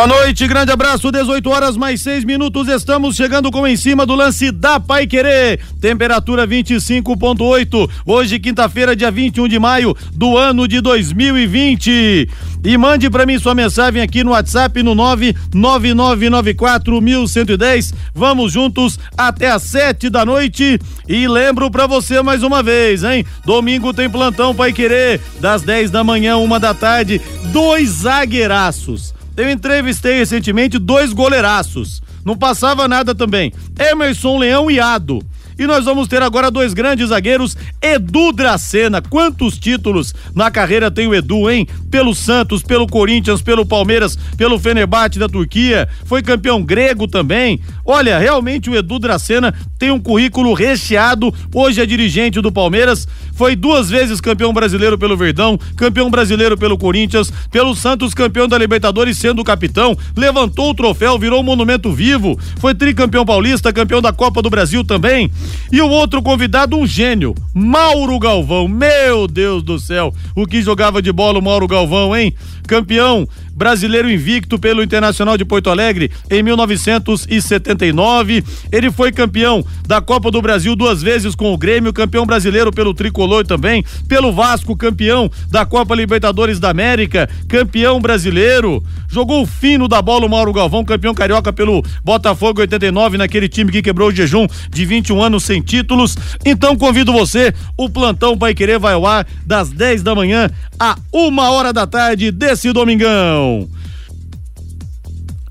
Boa noite, grande abraço, 18 horas mais 6 minutos, estamos chegando com em cima do lance da Pai Querer, temperatura 25.8, hoje quinta-feira, dia 21 de maio do ano de 2020. E mande para mim sua mensagem aqui no WhatsApp no 999941110. Vamos juntos até às sete da noite. E lembro para você mais uma vez, hein? Domingo tem plantão Pai Querer, das 10 da manhã, uma da tarde, dois zagueiraços eu entrevistei recentemente dois goleiraços. Não passava nada também. Emerson Leão e Ado. E nós vamos ter agora dois grandes zagueiros, Edu Dracena. Quantos títulos na carreira tem o Edu, hein? Pelo Santos, pelo Corinthians, pelo Palmeiras, pelo Fenerbahçe da Turquia, foi campeão grego também. Olha, realmente o Edu Dracena tem um currículo recheado. Hoje é dirigente do Palmeiras, foi duas vezes campeão brasileiro pelo Verdão, campeão brasileiro pelo Corinthians, pelo Santos campeão da Libertadores sendo capitão, levantou o troféu, virou um monumento vivo, foi tricampeão paulista, campeão da Copa do Brasil também. E o outro convidado, um gênio, Mauro Galvão. Meu Deus do céu, o que jogava de bola o Mauro Galvão, hein? Campeão brasileiro invicto pelo Internacional de Porto Alegre em 1979. Ele foi campeão da Copa do Brasil duas vezes com o Grêmio, campeão brasileiro pelo Tricolor também, pelo Vasco, campeão da Copa Libertadores da América, campeão brasileiro. Jogou o fino da bola o Mauro Galvão, campeão carioca pelo Botafogo 89, naquele time que quebrou o jejum de 21 anos sem títulos. Então convido você, o plantão vai querer vai ao ar das 10 da manhã a uma hora da tarde desse domingão.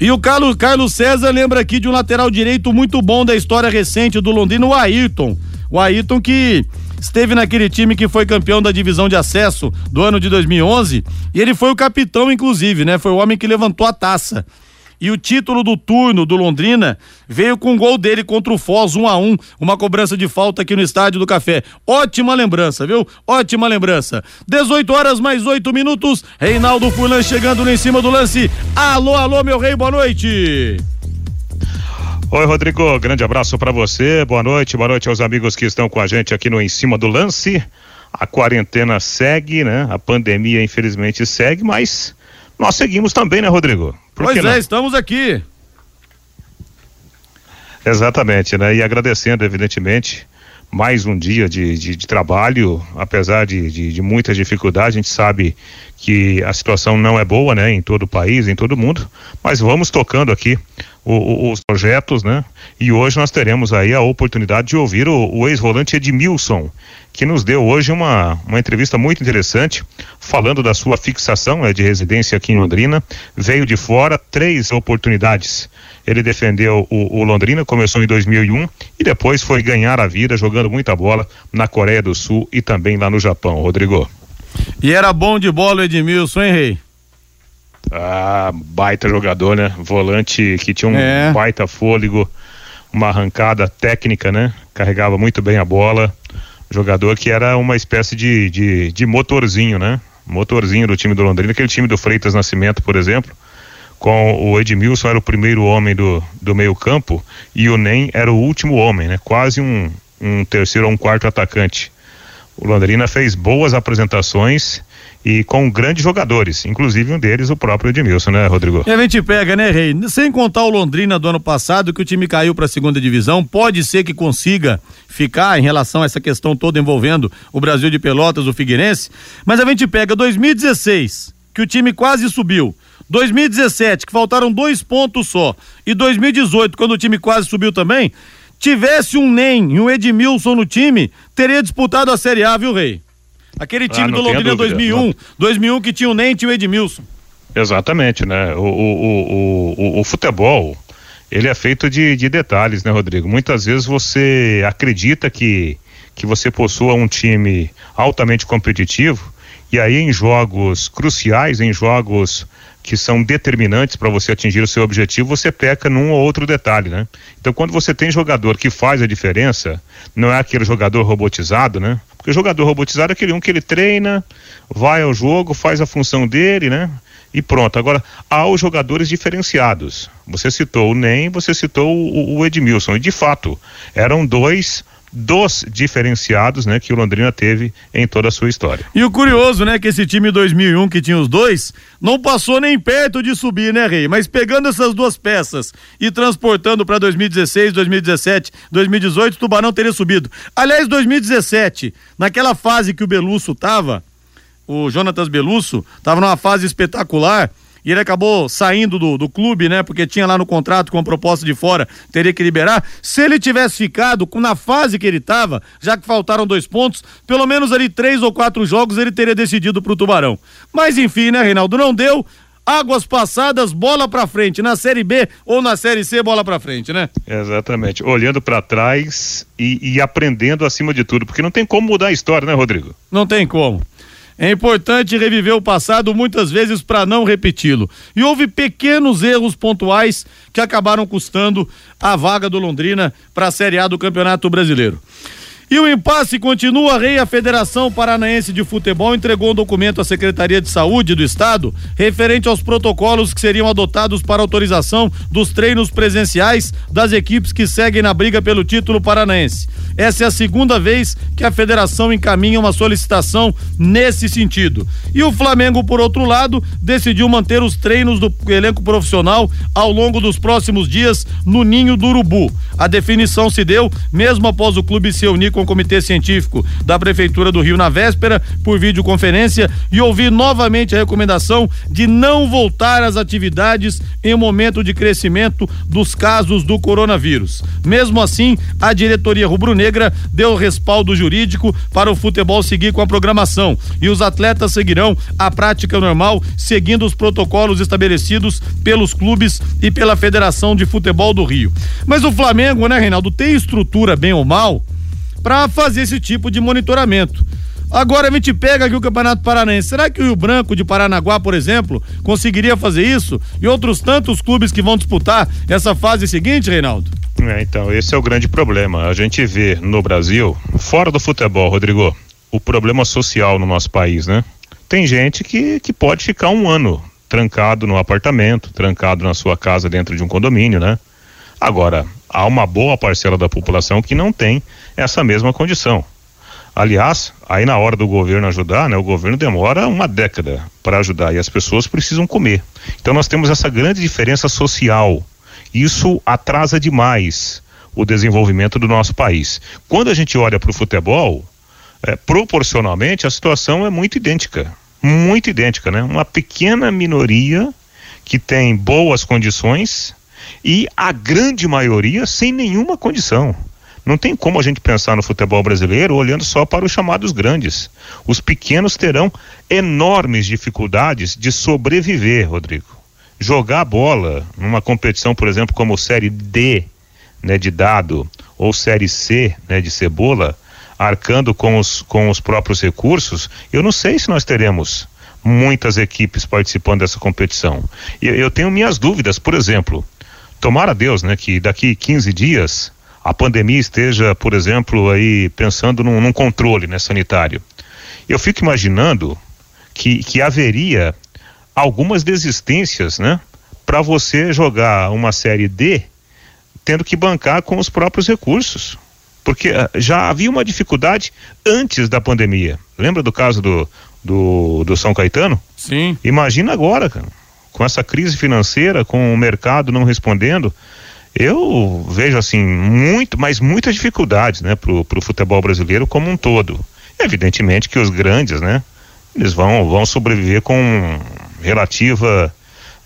E o Carlos, Carlos César lembra aqui de um lateral direito muito bom da história recente do Londrina, o Ayrton. O Ayrton que esteve naquele time que foi campeão da divisão de acesso do ano de 2011 e ele foi o capitão, inclusive, né? Foi o homem que levantou a taça. E o título do turno do Londrina veio com o gol dele contra o Foz, um a um, uma cobrança de falta aqui no Estádio do Café. Ótima lembrança, viu? Ótima lembrança. 18 horas mais 8 minutos. Reinaldo Furlan chegando lá em cima do lance. Alô, alô, meu rei, boa noite. Oi, Rodrigo, grande abraço para você. Boa noite, boa noite aos amigos que estão com a gente aqui no Em Cima do Lance. A quarentena segue, né? A pandemia, infelizmente, segue, mas nós seguimos também, né, Rodrigo? Por pois é, estamos aqui. Exatamente, né? E agradecendo, evidentemente, mais um dia de, de, de trabalho, apesar de, de, de, muitas dificuldades, a gente sabe que a situação não é boa, né, em todo o país, em todo o mundo, mas vamos tocando aqui o, os projetos, né, e hoje nós teremos aí a oportunidade de ouvir o, o ex-volante Edmilson, que nos deu hoje uma, uma entrevista muito interessante, falando da sua fixação né, de residência aqui em Londrina. Veio de fora, três oportunidades. Ele defendeu o, o, Londrina, começou em 2001 e depois foi ganhar a vida jogando muita bola na Coreia do Sul e também lá no Japão, Rodrigo. E era bom de bola o Edmilson, hein, Rei? Ah, baita jogador, né? Volante que tinha um é. baita fôlego, uma arrancada técnica, né? Carregava muito bem a bola jogador que era uma espécie de, de, de motorzinho, né? Motorzinho do time do Londrina, aquele time do Freitas Nascimento, por exemplo, com o Edmilson era o primeiro homem do, do meio campo e o Nem era o último homem, né? Quase um, um terceiro ou um quarto atacante. O Londrina fez boas apresentações e com grandes jogadores, inclusive um deles o próprio Edmilson, né, Rodrigo? E a gente pega, né, Rei? Sem contar o Londrina do ano passado, que o time caiu para a segunda divisão, pode ser que consiga ficar em relação a essa questão toda envolvendo o Brasil de Pelotas, o Figueirense, mas a gente pega 2016, que o time quase subiu. 2017, que faltaram dois pontos só, e 2018, quando o time quase subiu também, tivesse um NEM e um Edmilson no time, teria disputado a Série A, viu, Rei? Aquele ah, time ah, do Londrina 2001, não. 2001 que tinha o Nente e o Edmilson. Exatamente, né? O, o, o, o, o futebol, ele é feito de, de detalhes, né, Rodrigo? Muitas vezes você acredita que, que você possua um time altamente competitivo e aí em jogos cruciais, em jogos que são determinantes para você atingir o seu objetivo, você peca num ou outro detalhe, né? Então, quando você tem jogador que faz a diferença, não é aquele jogador robotizado, né? Porque o jogador robotizado é aquele um que ele treina, vai ao jogo, faz a função dele, né? E pronto. Agora, há os jogadores diferenciados. Você citou o NEM, você citou o, o Edmilson. E de fato, eram dois dos diferenciados, né, que o Londrina teve em toda a sua história. E o curioso, né, que esse time 2001 que tinha os dois, não passou nem perto de subir, né, Rei? Mas pegando essas duas peças e transportando para 2016, 2017, 2018, o Tubarão teria subido. Aliás, 2017, naquela fase que o Belusso tava, o Jonatas Belusso, tava numa fase espetacular e ele acabou saindo do, do clube, né? Porque tinha lá no contrato com a proposta de fora, teria que liberar. Se ele tivesse ficado com, na fase que ele estava, já que faltaram dois pontos, pelo menos ali três ou quatro jogos ele teria decidido pro Tubarão. Mas enfim, né, Reinaldo? Não deu. Águas passadas, bola para frente. Na Série B ou na Série C, bola para frente, né? Exatamente. Olhando para trás e, e aprendendo acima de tudo, porque não tem como mudar a história, né, Rodrigo? Não tem como. É importante reviver o passado muitas vezes para não repeti-lo. E houve pequenos erros pontuais que acabaram custando a vaga do Londrina para a Série A do Campeonato Brasileiro. E o impasse continua. Rei, a Federação Paranaense de Futebol entregou um documento à Secretaria de Saúde do Estado referente aos protocolos que seriam adotados para autorização dos treinos presenciais das equipes que seguem na briga pelo título paranaense. Essa é a segunda vez que a federação encaminha uma solicitação nesse sentido. E o Flamengo, por outro lado, decidiu manter os treinos do elenco profissional ao longo dos próximos dias no Ninho do Urubu. A definição se deu mesmo após o clube se unir com o comitê científico da Prefeitura do Rio na véspera por videoconferência e ouvir novamente a recomendação de não voltar às atividades em momento de crescimento dos casos do coronavírus. Mesmo assim, a diretoria rubro-negra deu respaldo jurídico para o futebol seguir com a programação e os atletas seguirão a prática normal, seguindo os protocolos estabelecidos pelos clubes e pela Federação de Futebol do Rio. Mas o Flamengo, né, Reinaldo, tem estrutura bem ou mal para fazer esse tipo de monitoramento. Agora a gente pega aqui o Campeonato Paranaense. Será que o Rio Branco de Paranaguá, por exemplo, conseguiria fazer isso? E outros tantos clubes que vão disputar essa fase seguinte, Reinaldo? É, então, esse é o grande problema. A gente vê no Brasil, fora do futebol, Rodrigo, o problema social no nosso país, né? Tem gente que, que pode ficar um ano trancado no apartamento, trancado na sua casa dentro de um condomínio, né? Agora, há uma boa parcela da população que não tem essa mesma condição. Aliás, aí na hora do governo ajudar, né, o governo demora uma década para ajudar e as pessoas precisam comer. Então nós temos essa grande diferença social. Isso atrasa demais o desenvolvimento do nosso país. Quando a gente olha para o futebol, é, proporcionalmente a situação é muito idêntica, muito idêntica, né? Uma pequena minoria que tem boas condições e a grande maioria sem nenhuma condição. Não tem como a gente pensar no futebol brasileiro olhando só para os chamados grandes. Os pequenos terão enormes dificuldades de sobreviver, Rodrigo. Jogar bola numa competição, por exemplo, como Série D, né, de dado, ou Série C, né, de cebola, arcando com os, com os próprios recursos, eu não sei se nós teremos muitas equipes participando dessa competição. E eu tenho minhas dúvidas, por exemplo, tomara Deus, né, que daqui 15 dias a pandemia esteja, por exemplo, aí pensando num, num controle né, sanitário. Eu fico imaginando que, que haveria algumas desistências, né, para você jogar uma série D tendo que bancar com os próprios recursos. Porque uh, já havia uma dificuldade antes da pandemia. Lembra do caso do, do, do São Caetano? Sim. Imagina agora, cara com essa crise financeira, com o mercado não respondendo, eu vejo assim muito, mas muitas dificuldades, né, pro, pro futebol brasileiro como um todo. Evidentemente que os grandes, né, eles vão vão sobreviver com relativa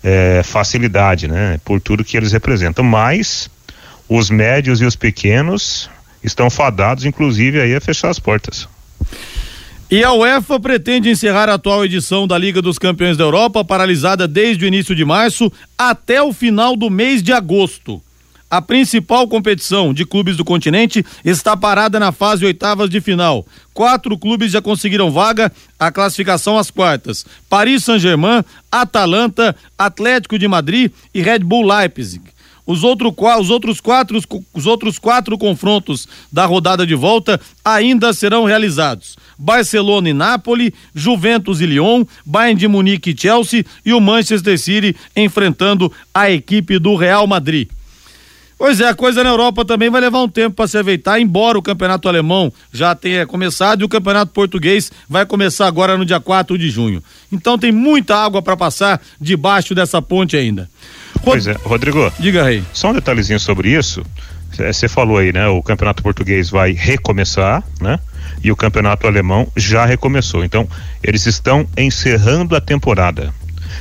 é, facilidade, né, por tudo que eles representam. Mas os médios e os pequenos estão fadados, inclusive, aí a fechar as portas. E a UEFA pretende encerrar a atual edição da Liga dos Campeões da Europa, paralisada desde o início de março até o final do mês de agosto. a principal competição de clubes do continente está parada na fase oitavas de final. Quatro clubes já conseguiram vaga, a classificação às quartas: Paris Saint-Germain, Atalanta, Atlético de Madrid e Red Bull Leipzig. Os, outro, os, outros quatro, os outros quatro confrontos da rodada de volta ainda serão realizados. Barcelona e Nápoles, Juventus e Lyon, Bayern de Munique e Chelsea e o Manchester City enfrentando a equipe do Real Madrid. Pois é, a coisa na Europa também vai levar um tempo para se ajeitar, embora o campeonato alemão já tenha começado e o campeonato português vai começar agora no dia 4 de junho. Então tem muita água para passar debaixo dessa ponte ainda. Pois é, Rodrigo. Diga aí. Só um detalhezinho sobre isso. Você falou aí, né? O campeonato português vai recomeçar, né? E o campeonato alemão já recomeçou. Então, eles estão encerrando a temporada.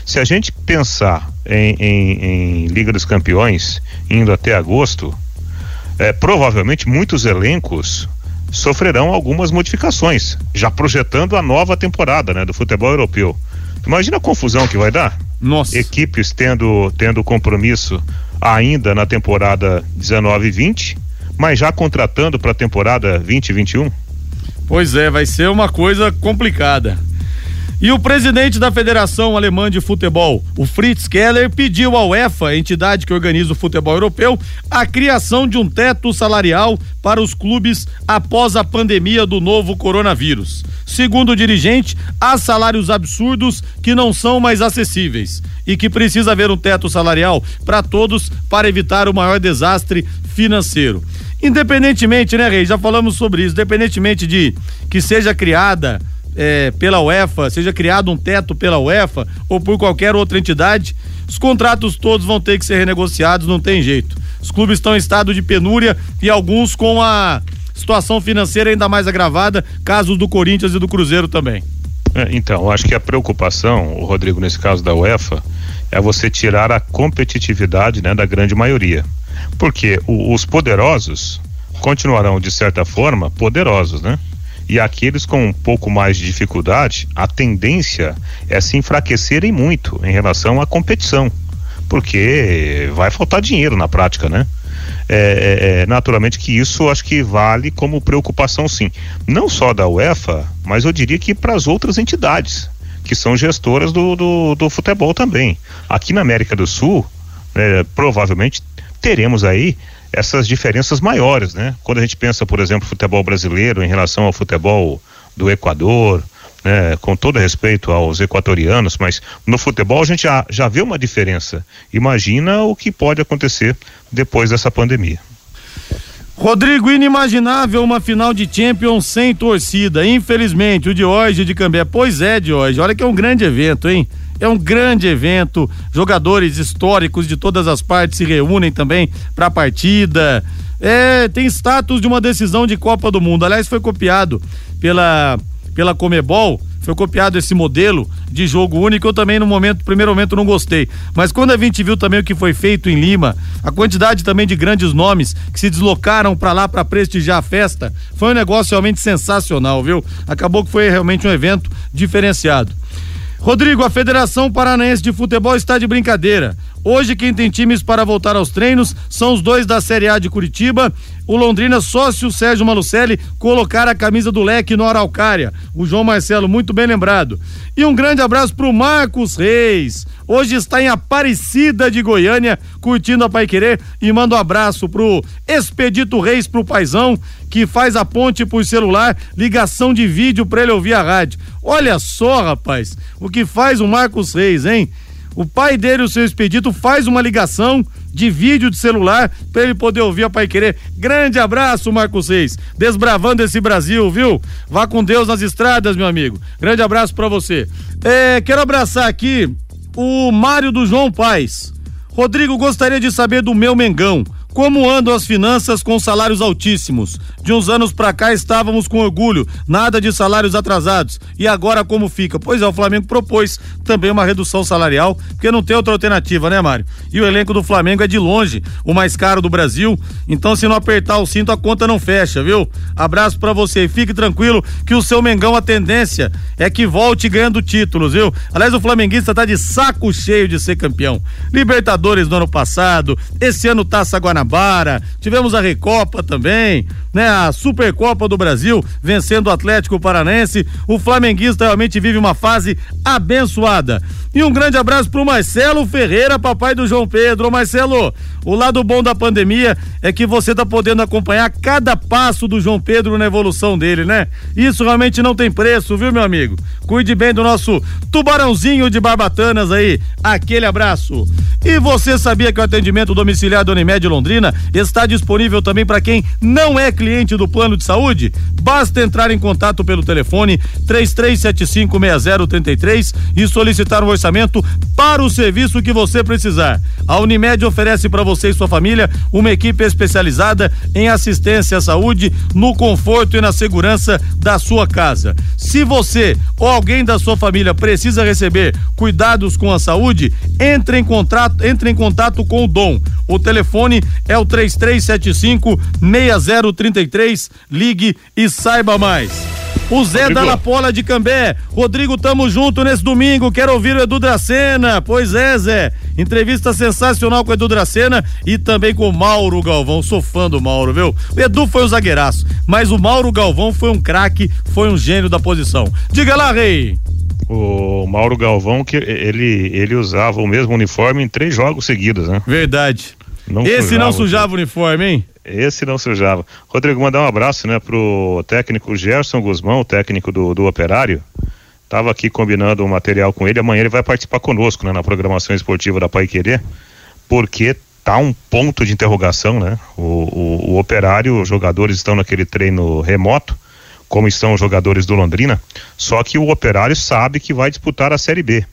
Se a gente pensar em, em, em Liga dos Campeões, indo até agosto, é, provavelmente muitos elencos sofrerão algumas modificações, já projetando a nova temporada né, do futebol europeu. Imagina a confusão que vai dar. Nossa. Equipes tendo, tendo compromisso ainda na temporada 19 e 20, mas já contratando para a temporada 20 e 21. Pois é, vai ser uma coisa complicada. E o presidente da Federação Alemã de Futebol, o Fritz Keller, pediu à UEFA, entidade que organiza o futebol europeu, a criação de um teto salarial para os clubes após a pandemia do novo coronavírus. Segundo o dirigente, há salários absurdos que não são mais acessíveis e que precisa haver um teto salarial para todos para evitar o maior desastre financeiro. Independentemente, né, Rei? Já falamos sobre isso. Independentemente de que seja criada é, pela UEFA, seja criado um teto pela UEFA ou por qualquer outra entidade, os contratos todos vão ter que ser renegociados, não tem jeito. Os clubes estão em estado de penúria e alguns com a situação financeira ainda mais agravada, casos do Corinthians e do Cruzeiro também. É, então, acho que a preocupação, o Rodrigo, nesse caso da UEFA, é você tirar a competitividade né, da grande maioria. Porque o, os poderosos continuarão, de certa forma, poderosos, né? E aqueles com um pouco mais de dificuldade, a tendência é se enfraquecerem muito em relação à competição, porque vai faltar dinheiro na prática, né? É, é, é, naturalmente que isso acho que vale como preocupação sim, não só da UEFA, mas eu diria que para as outras entidades que são gestoras do, do, do, futebol também. Aqui na América do Sul, é, provavelmente teremos aí essas diferenças maiores, né? Quando a gente pensa, por exemplo, futebol brasileiro em relação ao futebol do Equador, né? Com todo respeito aos equatorianos, mas no futebol a gente já, já vê uma diferença. Imagina o que pode acontecer depois dessa pandemia. Rodrigo, inimaginável uma final de Champions sem torcida. Infelizmente, o de hoje de Cambé. Pois é, de hoje. Olha que é um grande evento, hein? É um grande evento. Jogadores históricos de todas as partes se reúnem também para a partida. É, tem status de uma decisão de Copa do Mundo. Aliás, foi copiado pela pela Comebol foi copiado esse modelo de jogo único. Eu também, no momento, primeiro momento, não gostei. Mas quando a gente viu também o que foi feito em Lima, a quantidade também de grandes nomes que se deslocaram para lá para prestigiar a festa, foi um negócio realmente sensacional, viu? Acabou que foi realmente um evento diferenciado. Rodrigo, a Federação Paranaense de Futebol está de brincadeira. Hoje quem tem times para voltar aos treinos são os dois da Série A de Curitiba. O Londrina, sócio Sérgio Malucelli, colocar a camisa do leque no Araucária. O João Marcelo, muito bem lembrado. E um grande abraço para o Marcos Reis. Hoje está em Aparecida de Goiânia, curtindo a Pai Querer. E manda um abraço pro Expedito Reis, pro Paizão, que faz a ponte por celular, ligação de vídeo para ele ouvir a rádio. Olha só, rapaz, o que faz o Marcos Reis, hein? O pai dele, o seu Expedito, faz uma ligação de vídeo de celular para ele poder ouvir a Pai Querer. Grande abraço, Marcos Reis. Desbravando esse Brasil, viu? Vá com Deus nas estradas, meu amigo. Grande abraço para você. É, quero abraçar aqui o Mário do João Paz. Rodrigo, gostaria de saber do meu Mengão. Como andam as finanças com salários altíssimos? De uns anos para cá estávamos com orgulho, nada de salários atrasados. E agora como fica? Pois é, o Flamengo propôs também uma redução salarial, porque não tem outra alternativa, né, Mário? E o elenco do Flamengo é de longe o mais caro do Brasil. Então, se não apertar o cinto, a conta não fecha, viu? Abraço para você e fique tranquilo que o seu Mengão a tendência é que volte ganhando títulos, viu? Aliás, o flamenguista tá de saco cheio de ser campeão. Libertadores no ano passado, esse ano Taça Guanabara Guanabara, tivemos a Recopa também, né? A Supercopa do Brasil, vencendo o Atlético Paranense. O flamenguista realmente vive uma fase abençoada. E um grande abraço pro Marcelo Ferreira, papai do João Pedro. Ô Marcelo, o lado bom da pandemia é que você tá podendo acompanhar cada passo do João Pedro na evolução dele, né? Isso realmente não tem preço, viu, meu amigo? Cuide bem do nosso tubarãozinho de barbatanas aí. Aquele abraço. E você sabia que o atendimento domiciliar da Unimed Londrina está disponível também para quem não é cliente do plano de saúde? Basta entrar em contato pelo telefone 33756033 e solicitar um orçamento para o serviço que você precisar. A Unimed oferece para você e sua família uma equipe especializada em assistência à saúde, no conforto e na segurança da sua casa. Se você ou alguém da sua família precisa receber cuidados com a saúde, entre em contato, entre em contato com o Dom. O telefone é o 3375 6033. Ligue e saiba mais. O Zé Rodrigo. da Lapola de Cambé. Rodrigo, tamo junto nesse domingo. Quero ouvir o Edu Dracena. Pois é, Zé. Entrevista sensacional com o Edu Dracena e também com o Mauro Galvão. Sou fã do Mauro, viu? O Edu foi um zagueiraço, mas o Mauro Galvão foi um craque, foi um gênio da posição. Diga lá, Rei. O Mauro Galvão, que ele, ele usava o mesmo uniforme em três jogos seguidos, né? Verdade. Não Esse sujava, não sujava o uniforme, hein? Esse não sujava. Rodrigo, mandar um abraço, né, pro técnico Gerson Guzmão, o técnico do, do Operário. Tava aqui combinando o um material com ele. Amanhã ele vai participar conosco, né, na programação esportiva da Pai Querer, porque tá um ponto de interrogação, né? O, o, o Operário, os jogadores estão naquele treino remoto, como estão os jogadores do Londrina. Só que o Operário sabe que vai disputar a Série B.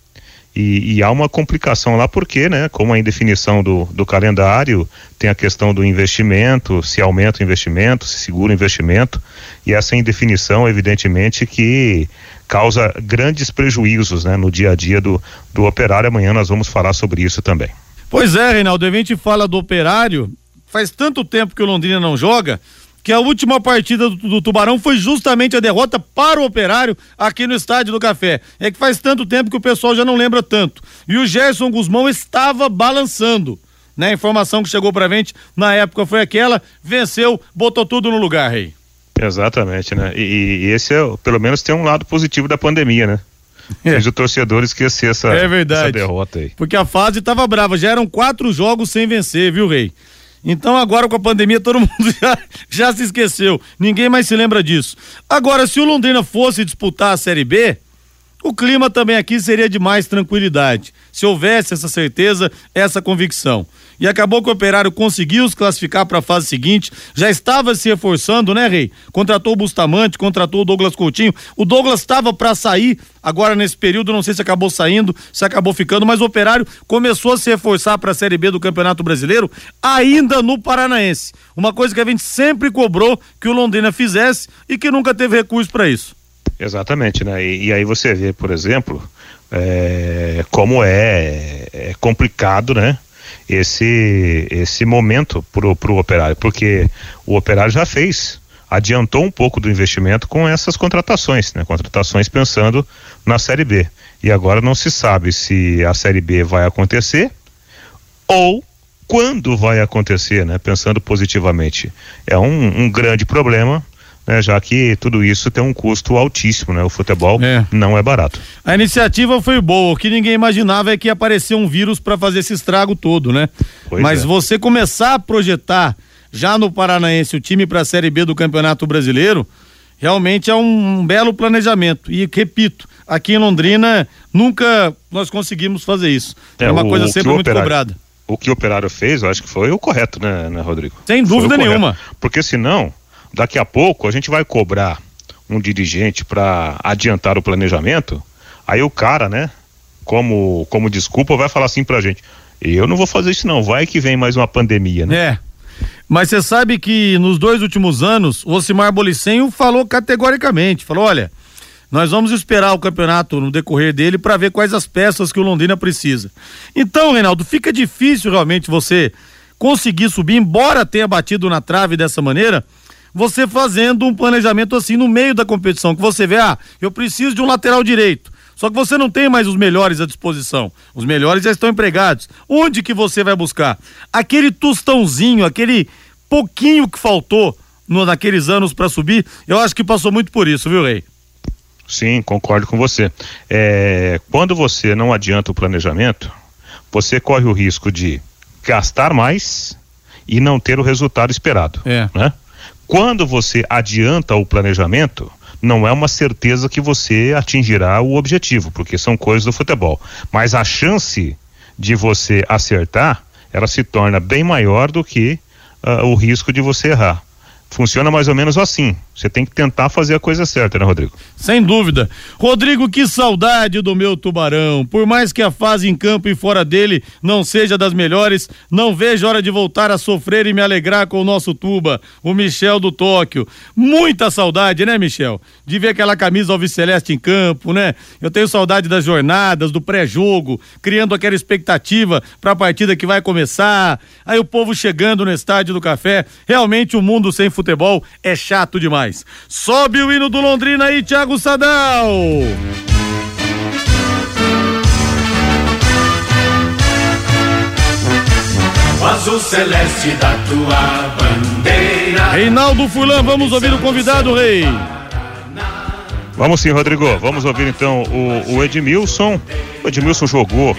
E, e, há uma complicação lá porque, né, como a indefinição do, do calendário, tem a questão do investimento, se aumenta o investimento, se segura o investimento, e essa indefinição, evidentemente, que causa grandes prejuízos, né, no dia a dia do, do operário. Amanhã nós vamos falar sobre isso também. Pois é, Reinaldo, a gente fala do operário, faz tanto tempo que o Londrina não joga, que a última partida do, do, Tubarão foi justamente a derrota para o Operário aqui no Estádio do Café. É que faz tanto tempo que o pessoal já não lembra tanto. E o Gerson Guzmão estava balançando. Né? A informação que chegou pra gente na época foi aquela, venceu, botou tudo no lugar, Rei. Exatamente, né? E, e esse é, pelo menos tem um lado positivo da pandemia, né? É. o torcedor esquecer essa, é verdade. essa derrota aí. Porque a fase estava brava, já eram quatro jogos sem vencer, viu, Rei? Então agora com a pandemia todo mundo já, já se esqueceu. Ninguém mais se lembra disso. Agora, se o Londrina fosse disputar a Série B, o clima também aqui seria de mais tranquilidade. Se houvesse essa certeza, essa convicção e acabou que o Operário conseguiu se classificar para a fase seguinte, já estava se reforçando, né, Rei? Contratou o Bustamante, contratou o Douglas Coutinho. O Douglas estava para sair agora nesse período, não sei se acabou saindo, se acabou ficando, mas o Operário começou a se reforçar para a Série B do Campeonato Brasileiro ainda no Paranaense. Uma coisa que a gente sempre cobrou que o Londrina fizesse e que nunca teve recurso para isso. Exatamente, né? E, e, aí você vê, por exemplo, é, como é, é complicado, né? Esse esse momento pro, pro operário, porque o operário já fez, adiantou um pouco do investimento com essas contratações, né? Contratações pensando na Série B. E agora não se sabe se a Série B vai acontecer ou quando vai acontecer, né? Pensando positivamente. É um, um grande problema né, já que tudo isso tem um custo altíssimo, né? O futebol é. não é barato. A iniciativa foi boa, o que ninguém imaginava é que ia aparecer um vírus para fazer esse estrago todo, né? Pois Mas é. você começar a projetar já no Paranaense o time para a Série B do Campeonato Brasileiro, realmente é um, um belo planejamento. E repito, aqui em Londrina nunca nós conseguimos fazer isso. É, é uma o, coisa sempre muito operário, cobrada. O que o operário fez, eu acho que foi o correto, né, né Rodrigo? Sem dúvida nenhuma. Porque senão daqui a pouco a gente vai cobrar um dirigente para adiantar o planejamento, aí o cara, né, como, como desculpa, vai falar assim pra gente: eu não vou fazer isso, não, vai que vem mais uma pandemia, né? É. Mas você sabe que nos dois últimos anos, o Osimar Bolicenho falou categoricamente: falou, olha. Nós vamos esperar o campeonato no decorrer dele para ver quais as peças que o Londrina precisa. Então, Reinaldo, fica difícil realmente você conseguir subir, embora tenha batido na trave dessa maneira, você fazendo um planejamento assim no meio da competição, que você vê, ah, eu preciso de um lateral direito. Só que você não tem mais os melhores à disposição. Os melhores já estão empregados. Onde que você vai buscar? Aquele tostãozinho, aquele pouquinho que faltou no, naqueles anos para subir, eu acho que passou muito por isso, viu, Rei? Sim, concordo com você. É, quando você não adianta o planejamento, você corre o risco de gastar mais e não ter o resultado esperado. É. Né? Quando você adianta o planejamento, não é uma certeza que você atingirá o objetivo, porque são coisas do futebol. Mas a chance de você acertar, ela se torna bem maior do que uh, o risco de você errar funciona mais ou menos assim. Você tem que tentar fazer a coisa certa, né, Rodrigo? Sem dúvida. Rodrigo, que saudade do meu tubarão. Por mais que a fase em campo e fora dele não seja das melhores, não vejo hora de voltar a sofrer e me alegrar com o nosso tuba, o Michel do Tóquio. Muita saudade, né, Michel? De ver aquela camisa alviceleste em campo, né? Eu tenho saudade das jornadas, do pré-jogo, criando aquela expectativa para a partida que vai começar. Aí o povo chegando no estádio do café. Realmente o um mundo sem é chato demais. Sobe o hino do Londrina aí, Thiago Sadal. O azul celeste da tua bandeira. Reinaldo Fulan, vamos ouvir o convidado, rei. Vamos sim, Rodrigo. Vamos ouvir então o, o Edmilson. O Edmilson jogou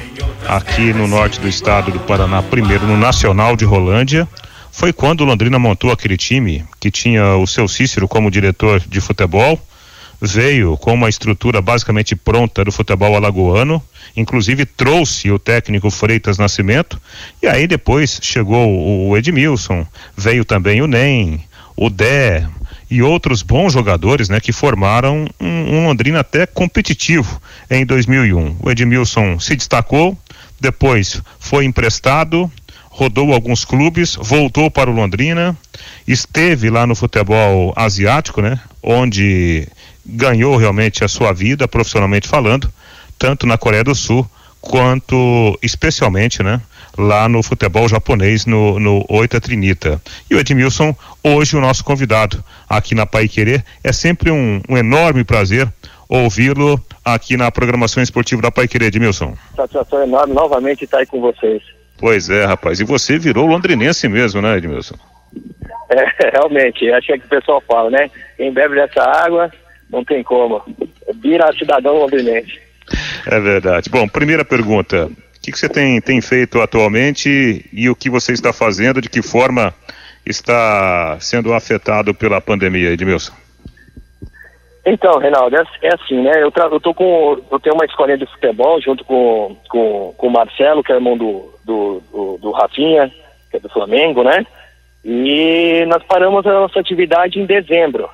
aqui no norte do estado do Paraná, primeiro no Nacional de Rolândia foi quando Londrina montou aquele time que tinha o seu Cícero como diretor de futebol, veio com uma estrutura basicamente pronta do futebol alagoano, inclusive trouxe o técnico Freitas Nascimento, e aí depois chegou o Edmilson, veio também o Nem, o Dé e outros bons jogadores, né, que formaram um, um Londrina até competitivo em 2001. O Edmilson se destacou, depois foi emprestado, rodou alguns clubes, voltou para o Londrina, esteve lá no futebol asiático, né? Onde ganhou realmente a sua vida, profissionalmente falando, tanto na Coreia do Sul quanto especialmente, né? Lá no futebol japonês, no, no Oita Trinita. E o Edmilson, hoje o nosso convidado aqui na Pai Querer, é sempre um, um enorme prazer ouvi-lo aqui na programação esportiva da Pai Querer, Edmilson. Satisfação enorme novamente estar aí com vocês. Pois é, rapaz. E você virou londrinense mesmo, né, Edmilson? É, realmente. Acho que, é que o pessoal fala, né? Quem bebe dessa água, não tem como. Vira cidadão londrinense. É verdade. Bom, primeira pergunta. O que, que você tem, tem feito atualmente e o que você está fazendo? De que forma está sendo afetado pela pandemia, Edmilson? Então, Reinaldo, é, é assim, né? Eu, eu, tô com, eu tenho uma escolinha de futebol junto com, com, com o Marcelo, que é irmão do, do, do, do Rafinha, que é do Flamengo, né? E nós paramos a nossa atividade em dezembro,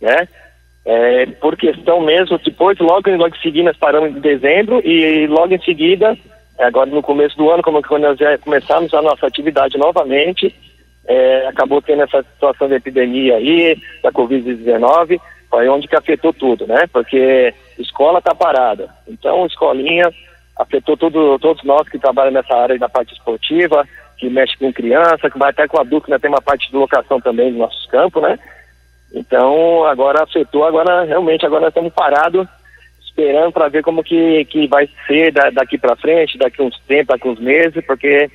né? É, por questão mesmo, depois, logo, logo em seguida, nós paramos em dezembro e logo em seguida, agora no começo do ano, como quando nós já começamos a nossa atividade novamente, é, acabou tendo essa situação de epidemia aí, da Covid-19, foi onde que afetou tudo, né? Porque escola está parada. Então, escolinha afetou tudo, todos nós que trabalham nessa área da parte esportiva, que mexe com criança, que vai até com adulto, né? Tem uma parte de locação também dos nossos campos, né? Então, agora afetou, agora realmente, agora estamos parados, esperando para ver como que, que vai ser daqui para frente, daqui uns tempos, daqui uns meses, porque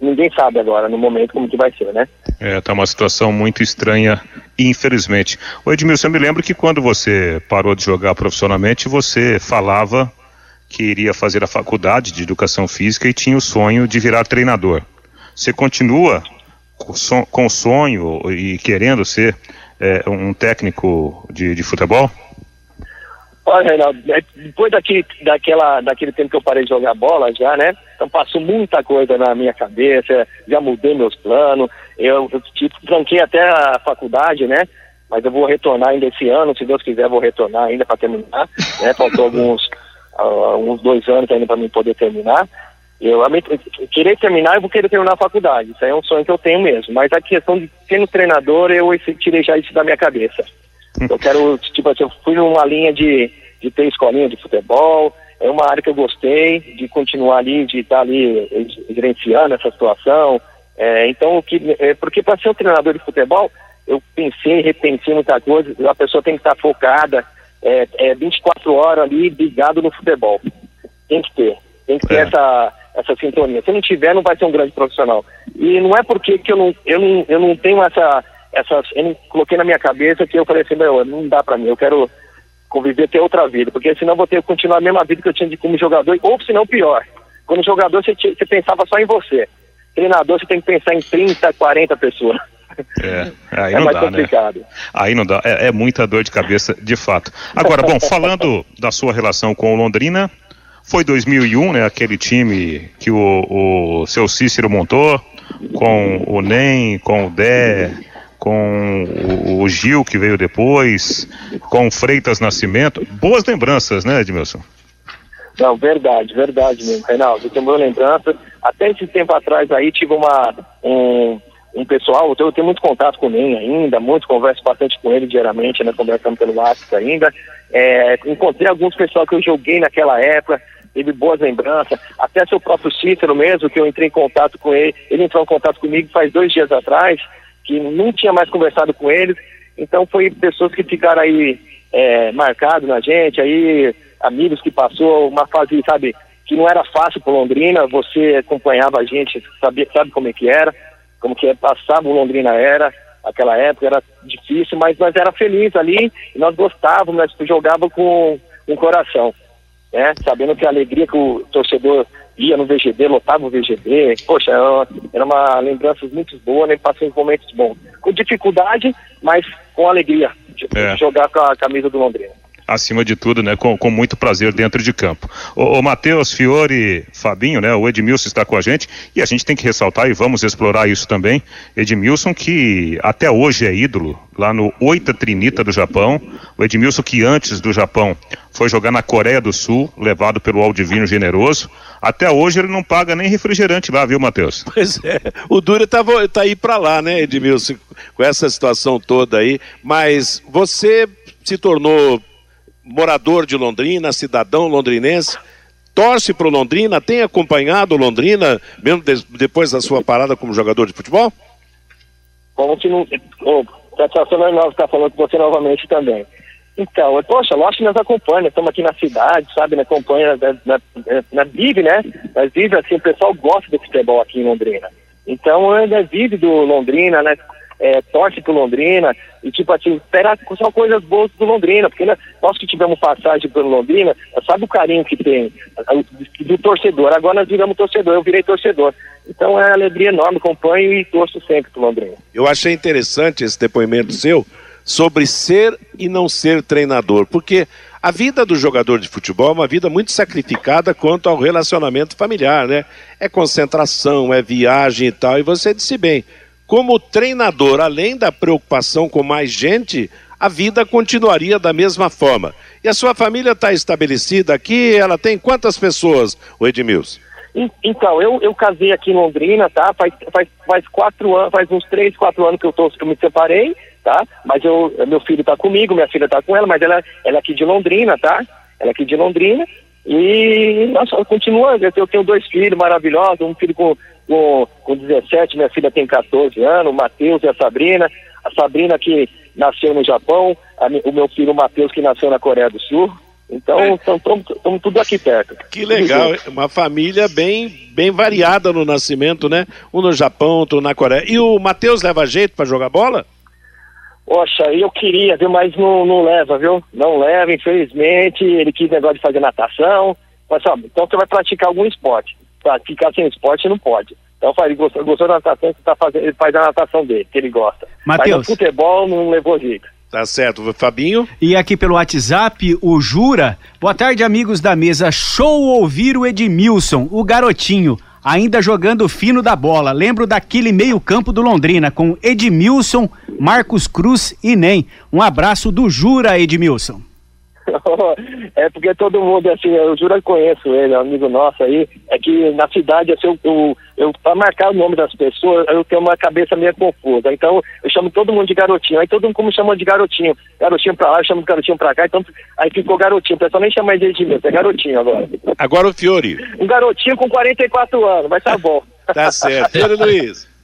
ninguém sabe agora, no momento, como que vai ser, né? É, tá uma situação muito estranha, infelizmente. O Edmilson, eu me lembro que quando você parou de jogar profissionalmente, você falava que iria fazer a faculdade de educação física e tinha o sonho de virar treinador. Você continua com o sonho e querendo ser é, um técnico de, de futebol? Olha, Reinaldo, é, depois daquele, daquela, daquele tempo que eu parei de jogar bola já, né? Então passou muita coisa na minha cabeça, já mudei meus planos. Eu, eu tipo, tranquei até a faculdade, né? Mas eu vou retornar ainda esse ano, se Deus quiser, vou retornar ainda para terminar. Né? Faltou alguns, uh, uns dois anos ainda para mim poder terminar. Eu, eu, eu querer terminar, eu vou querer terminar a faculdade. Isso aí é um sonho que eu tenho mesmo. Mas a questão de sendo treinador, eu tirei já isso da minha cabeça. Eu quero, tipo assim, eu fui numa linha de, de ter escolinha de futebol, é uma área que eu gostei de continuar ali, de estar ali gerenciando essa situação. É, então, o que, é, porque para ser um treinador de futebol, eu pensei, repensei muita coisa, a pessoa tem que estar focada, é, é 24 horas ali ligado no futebol. Tem que ter. Tem que ter É. essa, essa sintonia. Se não tiver, não vai ser um grande profissional. E não é porque que eu não, eu não, eu não tenho essa, essa. Eu não coloquei na minha cabeça que eu falei assim, meu, não dá pra mim, eu quero conviver, ter outra vida, porque senão eu vou ter que continuar a mesma vida que eu tinha de como jogador, ou se não pior. Quando jogador você, pensava só em você. Treinador você tem que pensar em 30, 40 pessoas. É, aí É não mais dá, né? complicado. Aí não dá, é, é muita dor de cabeça, de fato. Agora, bom, falando da sua relação com o Londrina, foi 2001, né, aquele time que o, o seu Cícero montou, com o NEM, com o Dé, com o, Gil, que veio depois, com Freitas Nascimento. Boas lembranças, né, Edmilson? Não, verdade, verdade mesmo, Reinaldo. Eu tenho uma lembrança. Até esse tempo atrás aí tive uma, um, um pessoal, eu tenho, muito contato com o ainda, muito, converso bastante com ele diariamente, né, conversando pelo WhatsApp ainda. É, encontrei alguns pessoal que eu joguei naquela época, teve boas lembranças, até seu próprio Cícero mesmo, que eu entrei em contato com ele, ele entrou em contato comigo faz dois dias atrás, que não tinha mais conversado com eles, então foi pessoas que ficaram aí é, marcados na gente, aí amigos que passou uma fase, sabe, que não era fácil para Londrina, você acompanhava a gente, sabia, sabe como é que era, como que é, passava o Londrina era, aquela época era difícil, mas nós era feliz ali, nós gostávamos, nós jogávamos com um coração, né, sabendo que a alegria que o torcedor ia no VGD, lotava o VGD, poxa, era uma, era uma lembranças muito boas, né, passei momentos bons, com dificuldade, mas com alegria de, É. jogar com a camisa do Londrina. acima de tudo, né, com, com muito prazer dentro de campo. O, Matheus, Fiore, Fabinho, né, o Edmilson está com a gente e a gente tem que ressaltar e vamos explorar isso também. Edmilson que até hoje é ídolo lá no Oita Trinita do Japão. O Edmilson que antes do Japão foi jogar na Coreia do Sul, levado pelo Aldivino Generoso. Até hoje ele não paga nem refrigerante lá, viu, Matheus? Pois é, o Dura tá, tá aí pra lá, né, Edmilson, com essa situação toda aí, mas você se tornou morador de Londrina, cidadão londrinense, torce pro Londrina, tem acompanhado o Londrina, mesmo des- depois da sua parada como jogador de futebol? Não. Oh, satisfação é nova estar falando com você novamente também. Então, poxa, lógico que nós acompanhamos, estamos aqui na cidade, sabe, né, acompanha, na, na, na, vive, né, nós vive assim, o pessoal gosta do futebol aqui em Londrina. Então, né, vive do Londrina, né, é, torce pro Londrina, e tipo assim, espera só coisas boas do Londrina, porque né, nós que tivemos passagem pelo Londrina, sabe o carinho que tem do, do torcedor, agora nós viramos torcedor, eu virei torcedor. Então é alegria enorme, acompanho e torço sempre pro Londrina. Eu achei interessante esse depoimento seu sobre ser e não ser treinador, porque a vida do jogador de futebol é uma vida muito sacrificada quanto ao relacionamento familiar, né? É concentração, é viagem e tal, e você disse bem, como treinador, além da preocupação com mais gente, a vida continuaria da mesma forma. E a sua família está estabelecida aqui, ela tem quantas pessoas, o Edmilson? Então, eu, eu casei aqui em Londrina, tá? Faz, faz, faz quatro anos, faz uns três, quatro anos que eu, tô, que eu me separei, tá? Mas eu, meu filho tá comigo, minha filha tá com ela, mas ela, ela é aqui de Londrina, tá? Ela é aqui de Londrina. E, nossa, continua, eu tenho dois filhos maravilhosos, um filho com, com, com 17, minha filha tem 14 anos, o Matheus e a Sabrina. A Sabrina que nasceu no Japão, a, o meu filho Matheus que nasceu na Coreia do Sul. Então, estamos tudo aqui perto. Que legal, uma família bem, bem variada no nascimento, né? Um no Japão, outro na Coreia. E o Matheus leva jeito para jogar bola? Poxa, eu queria, viu, mas não, não leva, viu? Não leva, infelizmente. Ele quis negócio de fazer natação. Mas, ó, então você vai praticar algum esporte. Pra ficar sem esporte não pode. Então, ele gostou, gostou da natação, você tá fazendo, ele faz a natação dele, que ele gosta. Mateus. Mas futebol não levou jeito. Tá certo, Fabinho. E aqui pelo WhatsApp, o Jura. Boa tarde, amigos da mesa. Show ouvir o Edmilson, o garotinho, ainda jogando fino da bola. Lembro daquele meio-campo do Londrina com Edmilson, Marcos Cruz e Nem. Um abraço do Jura, Edmilson. é porque todo mundo, assim, eu juro que conheço ele, é um amigo nosso aí, é que na cidade, assim, eu, eu, eu para marcar o nome das pessoas, eu tenho uma cabeça meio confusa. Então, eu chamo todo mundo de garotinho. Aí todo mundo como chama de garotinho. Garotinho pra lá, eu chamo de garotinho pra cá, então aí ficou garotinho. O pessoal nem chama mais de Edmilson, é garotinho agora. Agora o Fiore. Um garotinho com 44 anos, mas tá bom. Tá certo. Fiore Luiz.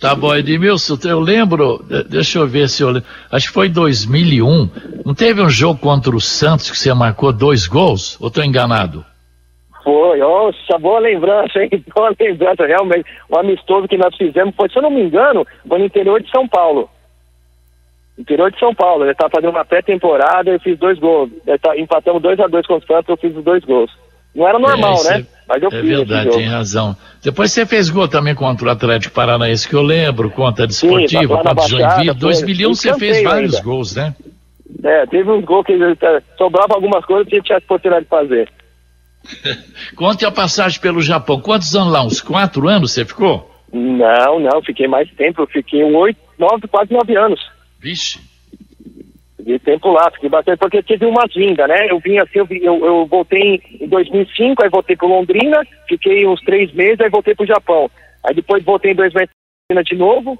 Tá bom, Edmilson, eu lembro, deixa eu ver se eu lembro, acho que foi em 2001, não teve um jogo contra o Santos que você marcou dois gols? Ou estou enganado? Foi, nossa, boa lembrança, hein? Boa lembrança, realmente. O amistoso que nós fizemos foi, se eu não me engano, foi no interior de São Paulo. Interior de São Paulo. Ele estava fazendo uma pré-temporada, eu fiz dois gols. Tá, empatamos 2 a 2 com o Santos, eu fiz os dois gols. Não era normal, é, né? Mas eu é fiz. Verdade, tem razão. Depois você fez gol também contra o Atlético Paranaense, que eu lembro, contra a Desportiva, contra o Joinville. 2001 você fez vários ainda. gols, né? É, teve uns gols que sobrava algumas coisas que tinha a oportunidade de fazer. Conte a passagem pelo Japão. Quantos anos lá? Uns quatro anos você ficou? Não, não, fiquei mais tempo. Eu fiquei oito, nove, quase nove anos. Vixe. Fiquei tempo lá, fiquei bastante, porque tive uma vinda, né? Eu vim assim, eu, eu, eu voltei em 2005, aí voltei para Londrina, fiquei uns três meses, aí voltei para o Japão. Aí depois voltei em 2005 de novo,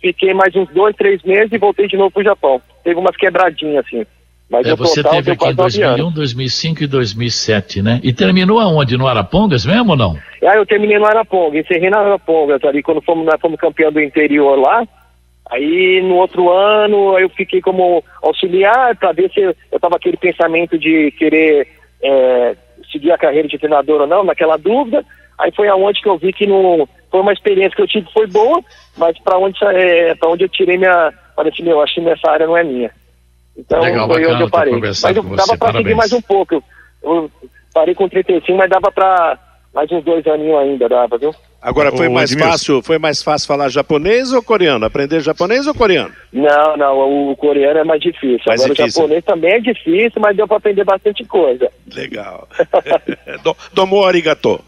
fiquei mais uns dois, três meses e voltei de novo para o Japão. Teve umas quebradinhas assim. Mas é, você total, teve aqui em 2001, 2005 e 2007, né? E terminou aonde? No Arapongas mesmo ou não? Ah, eu terminei no Arapongas, encerrei no Arapongas ali, quando fomos, nós fomos campeão do interior lá. Aí no outro ano eu fiquei como auxiliar para ver se eu estava aquele pensamento de querer é, seguir a carreira de treinador ou não, naquela dúvida. Aí foi aonde que eu vi que não foi uma experiência que eu tive foi boa, mas para onde é, para onde eu tirei minha, falei assim, meu, acho que nessa área não é minha. Então Legal, foi onde eu parei. Mas eu dava para seguir mais um pouco. Eu, eu parei com 35, mas dava para mais uns dois aninhos ainda, dava, viu? Agora foi mais fácil, foi mais fácil falar japonês ou coreano? Aprender japonês ou coreano? Não, não, o, coreano é mais difícil. Mais Agora difícil. o japonês também é difícil, mas deu para aprender bastante coisa. Legal. Domo arigato.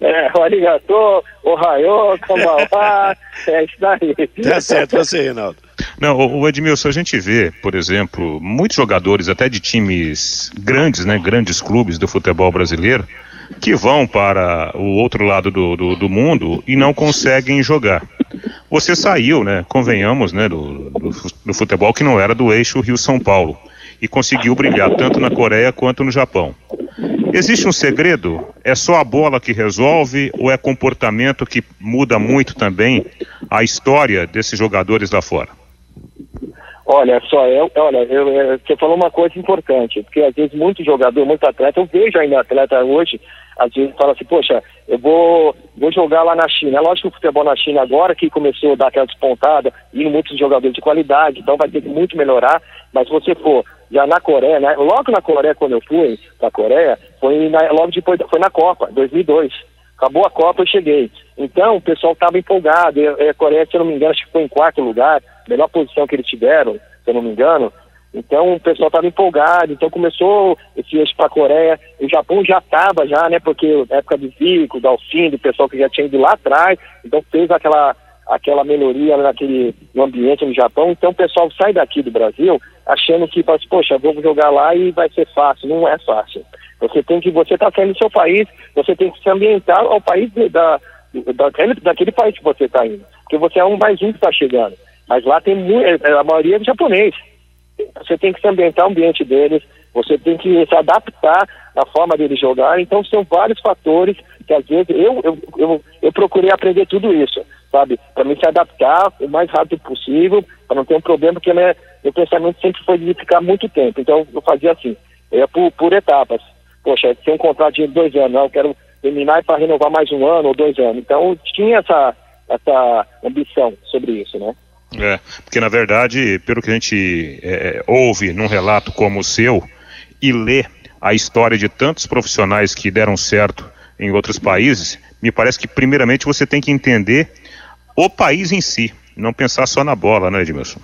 É, o arigato, o raio, kamawa, é isso daí. Tá certo, você, Reinaldo. Não, o Edmilson, a gente vê, por exemplo, muitos jogadores até de times grandes, né, grandes clubes do futebol brasileiro, que vão para o outro lado do, do, do mundo e não conseguem jogar. Você saiu, né, convenhamos, né, do, do, do futebol que não era do eixo Rio-São Paulo e conseguiu brilhar tanto na Coreia quanto no Japão. Existe um segredo? É só a bola que resolve ou é comportamento que muda muito também a história desses jogadores lá fora? Olha só, eu, olha, eu, eu, você falou uma coisa importante, porque às vezes muito jogador, muito atleta, eu vejo ainda atleta hoje, às vezes fala assim, poxa, eu vou, vou jogar lá na China. É lógico que o futebol na China agora que começou a dar aquela despontada, indo muitos jogadores de qualidade, então vai ter que muito melhorar, mas se você for já na Coreia, né? Logo na Coreia, quando eu fui pra Coreia, foi na, logo depois, foi na Copa, 2002. Acabou a Copa, eu cheguei. Então, o pessoal estava empolgado. A Coreia, se eu não me engano, acho que foi em quarto lugar, melhor posição que eles tiveram, se eu não me engano. Então, o pessoal estava empolgado. Então, começou esse eixo para a Coreia. O Japão já estava, já, né? Porque época do Zico, do Alcim, do pessoal que já tinha ido lá atrás. Então, fez aquela aquela melhoria naquele no ambiente no Japão. Então o pessoal sai daqui do Brasil achando que, assim, poxa, vou jogar lá e vai ser fácil. Não é fácil. Você tem que, você está saindo do seu país, você tem que se ambientar ao país da, daquele, daquele país que você está indo. Porque você é um mais um que está chegando. Mas lá tem muito, é, a maioria é japonês. Você tem que se ambientar ao ambiente deles, você tem que se adaptar à forma deles jogar. Então são vários fatores que às vezes eu, eu, eu, eu procurei aprender tudo isso sabe? Para mim se adaptar o mais rápido possível, para não ter um problema, porque né, meu pensamento sempre foi de ficar muito tempo. Então eu fazia assim, ia por, por etapas. Poxa, tem um contrato de dois anos, não, eu quero terminar para renovar mais um ano ou dois anos. Então tinha essa, essa ambição sobre isso, né? É, porque na verdade, pelo que a gente é, ouve num relato como o seu e lê a história de tantos profissionais que deram certo em outros países, me parece que primeiramente você tem que entender o país em si, não pensar só na bola, né, Edmilson?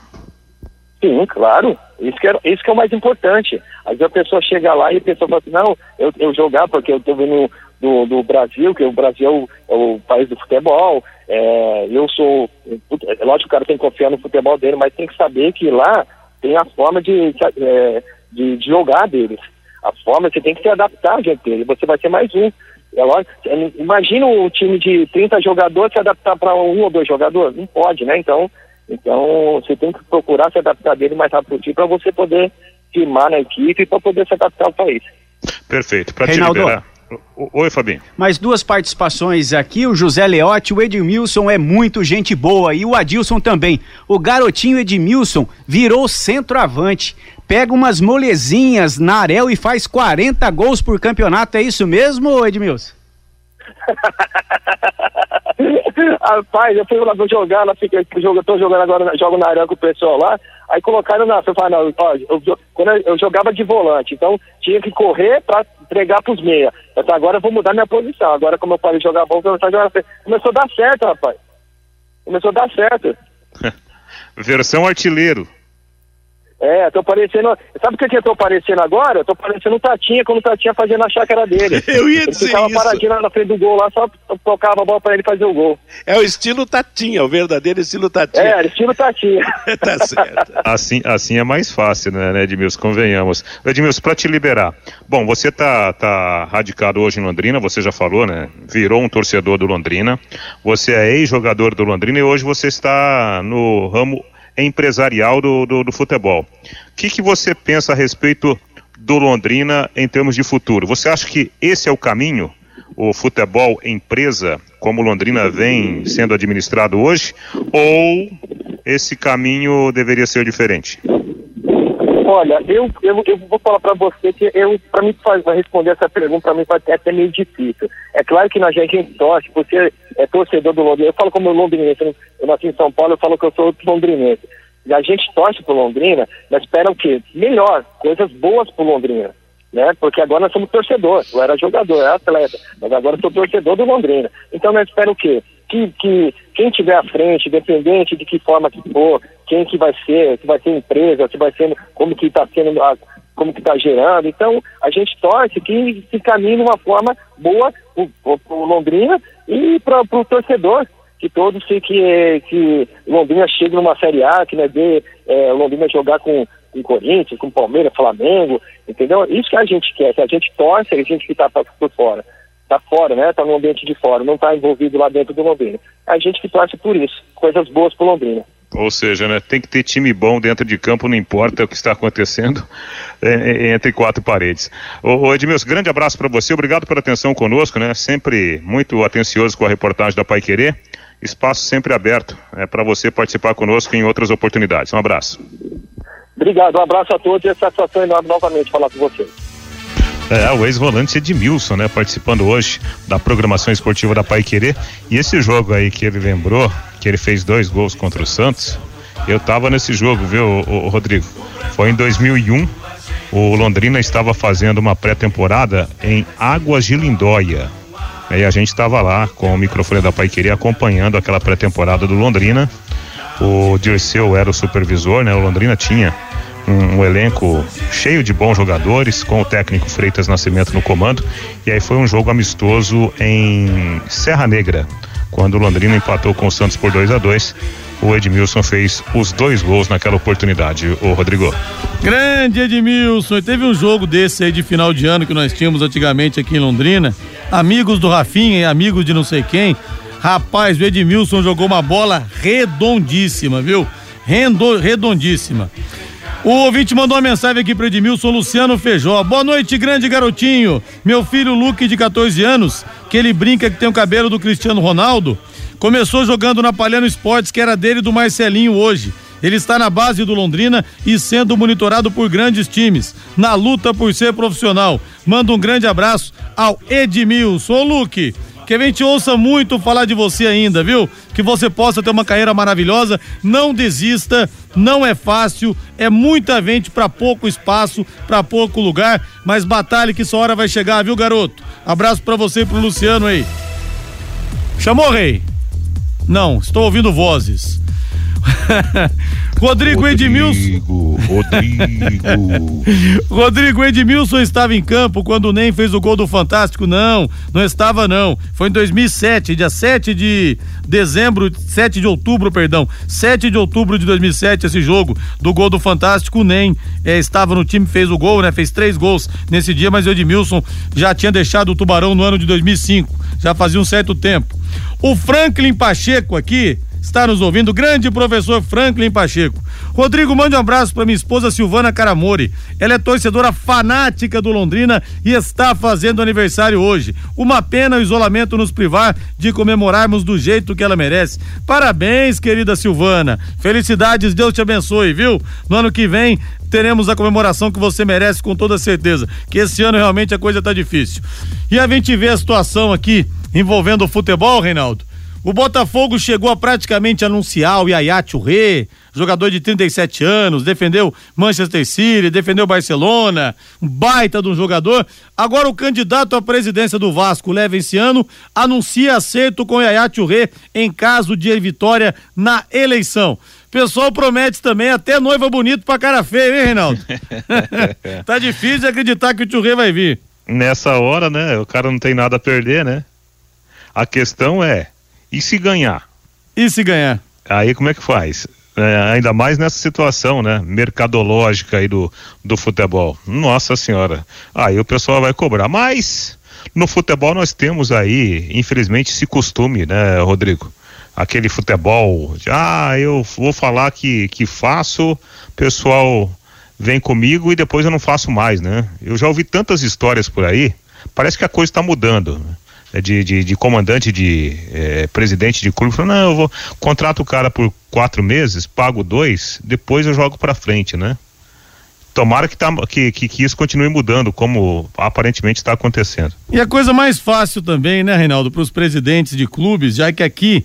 Sim, claro. Isso que, é, isso que é o mais importante. Às vezes a pessoa chega lá e a pessoa fala assim, não, eu, eu jogar porque eu estou vindo do, do, Brasil, que o Brasil é o país do futebol, é, eu sou. É lógico que o cara tem que confiar no futebol dele, mas tem que saber que lá tem a forma de, é, de, de jogar deles. A forma, você tem que se adaptar, gente, você vai ser mais um. É lógico, imagina um time de 30 jogadores se adaptar para um ou dois jogadores. Não pode, né? Então, então você tem que procurar se adaptar dele mais rápido possível para você poder firmar na equipe e para poder se adaptar ao país. Perfeito. Para te liberar. Oi, Fabinho. Mais duas participações aqui. O José Leotti, o Edmilson é muito gente boa e o Adilson também. O garotinho Edmilson virou centroavante. Pega umas molezinhas na Arel e faz 40 gols por campeonato. É isso mesmo, Edmilson? Rapaz, eu fui lá pra jogar, ela fica, eu tô jogando agora, jogo na Arel com o pessoal lá. Aí colocaram na. Eu falei, não, ó, eu, quando eu, eu, jogava de volante, então tinha que correr para entregar pros meia. Então agora eu vou mudar minha posição. Agora, como eu parei de jogar a jogar. Começou a dar certo, rapaz. Começou a dar certo. Versão artilheiro. É, tô parecendo. Sabe o que, que eu tô parecendo agora? Eu tô parecendo um Tatinha quando o Tatinha fazia na chácara dele. eu ia dizer ele ficava isso. paradinho lá na frente do gol lá, só tocava a bola pra ele fazer o gol. É o estilo Tatinha, o verdadeiro estilo Tatinha. É, estilo Tatinha. tá certo. Assim, assim é mais fácil, né, né Edmilson? Convenhamos. Edmilson, pra te liberar. Bom, você tá, tá radicado hoje em Londrina, você já falou, né? Virou um torcedor do Londrina. Você é ex-jogador do Londrina e hoje você está no ramo empresarial do, do, do futebol. O que, que você pensa a respeito do Londrina em termos de futuro? Você acha que esse é o caminho? O futebol empresa, como Londrina vem sendo administrado hoje? Ou esse caminho deveria ser diferente? Olha, eu, eu, eu vou falar para você que eu, para mim faz, responder essa pergunta para mim vai até, meio difícil. É claro que na gente, torce, você é torcedor do Londrina. Eu falo como londrinense, eu nasci em São Paulo, eu falo que eu sou londrinense. E a gente torce pro Londrina, mas espera o quê? Melhor, coisas boas pro Londrina. Né? Porque agora nós somos torcedor. Eu era jogador, eu era atleta, mas agora sou torcedor do Londrina. Então nós espera o quê? Que, que quem tiver à frente, independente de que forma que for, quem que vai ser, se vai ser empresa, se vai ser como que está sendo, como que está gerando. Então a gente torce que se caminhe de uma forma boa para o Londrina e para o torcedor que todos que, que, que Londrina chegue numa Série A, que não é ver é, Londrina jogar com, com Corinthians, com Palmeiras, Flamengo, entendeu? Isso que a gente quer, que a gente torce, a gente que está por fora. Está fora, né? Está no ambiente de fora, não está envolvido lá dentro do Londrina. É a gente que torce por isso, coisas boas para Londrina. Ou seja, né, tem que ter time bom dentro de campo, não importa o que está acontecendo é, entre quatro paredes. Ô, ô Edmilson, grande abraço para você, obrigado pela atenção conosco, né? Sempre muito atencioso com a reportagem da Pai Querer espaço sempre aberto é, para você participar conosco em outras oportunidades. Um abraço. Obrigado, um abraço a todos e a satisfação enorme novamente falar com vocês. É, o ex-volante Edmilson, né, participando hoje da programação esportiva da Pai Querer. E esse jogo aí que ele lembrou, que ele fez dois gols contra o Santos, eu tava nesse jogo, viu, o, o Rodrigo? Foi em 2001. O Londrina estava fazendo uma pré-temporada em Águas de Lindóia. E a gente estava lá com o microfone da Pai acompanhando aquela pré-temporada do Londrina. O Dirceu era o supervisor, né? O Londrina tinha um, um, elenco cheio de bons jogadores, com o técnico Freitas Nascimento no comando. E aí foi um jogo amistoso em Serra Negra, quando o Londrina empatou com o Santos por 2 a 2 o Edmilson fez os dois gols naquela oportunidade, o Rodrigo. Grande Edmilson, e teve um jogo desse aí de final de ano que nós tínhamos antigamente aqui em Londrina, amigos do Rafinha e amigos de não sei quem. Rapaz, o Edmilson jogou uma bola redondíssima, viu? Redondíssima. O ouvinte mandou uma mensagem aqui para Edmilson Luciano Feijó. Boa noite, grande garotinho. Meu filho Luke, de 14 anos, que ele brinca que tem o cabelo do Cristiano Ronaldo, começou jogando na Palhano Esportes, que era dele do Marcelinho hoje. Ele está na base do Londrina e sendo monitorado por grandes times, na luta por ser profissional. Manda um grande abraço ao Edmilson. Ô, Luke, que a gente ouça muito falar de você ainda, viu? Que você possa ter uma carreira maravilhosa. Não desista, não é fácil, é muita gente para pouco espaço, para pouco lugar, mas batalhe que essa hora vai chegar, viu, garoto? Abraço para você e pro Luciano aí. Chamou, rei? Não, estou ouvindo vozes. Rodrigo, Rodrigo Edmilson. Rodrigo. Rodrigo Edmilson estava em campo quando o NEM fez o gol do Fantástico? Não, não estava não. Foi em 2007, dia 7 de dezembro, 7 de outubro, perdão. 7 de outubro de 2007, esse jogo do gol do Fantástico. O NEM é, estava no time, fez o gol, né? Fez três gols nesse dia, mas o Edmilson já tinha deixado o Tubarão no ano de 2005. Já fazia um certo tempo. O Franklin Pacheco aqui está nos ouvindo, grande professor Franklin Pacheco. Rodrigo, mande um abraço para minha esposa Silvana Caramori. Ela é torcedora fanática do Londrina e está fazendo aniversário hoje. Uma pena o isolamento nos privar de comemorarmos do jeito que ela merece. Parabéns, querida Silvana. Felicidades, Deus te abençoe, viu? No ano que vem teremos a comemoração que você merece com toda certeza. Que esse ano realmente a coisa tá difícil. E a gente vê a situação aqui envolvendo o futebol, Reinaldo. O Botafogo chegou a praticamente anunciar o Yaya Touré, jogador de 37 anos, defendeu Manchester City, defendeu Barcelona, um baita de um jogador. Agora o candidato à presidência do Vasco, Levenciano, anuncia acerto com Yaya Touré em caso de vitória na eleição. Pessoal promete também até noiva bonito pra cara feia, hein, Reinaldo? tá difícil de acreditar que o Touré vai vir. Nessa hora, né? O cara não tem nada a perder, né? A questão é, e se ganhar? E se ganhar? Aí como é que faz? É, ainda mais nessa situação, né? Mercadológica aí do, do futebol. Nossa senhora. Aí o pessoal vai cobrar. Mas no futebol nós temos aí, infelizmente, esse costume, né, Rodrigo? Aquele futebol, de, ah, eu vou falar que, que faço, pessoal vem comigo e depois eu não faço mais, né? Eu já ouvi tantas histórias por aí, parece que a coisa está mudando. Né? De, de, de comandante de é, presidente de clube falou, não, eu vou contrato o cara por quatro meses, pago dois, depois eu jogo para frente, né? Tomara que, tá, que, que, que, isso continue mudando, como aparentemente está acontecendo. E a coisa mais fácil também, né, Reinaldo, para os presidentes de clubes, já que aqui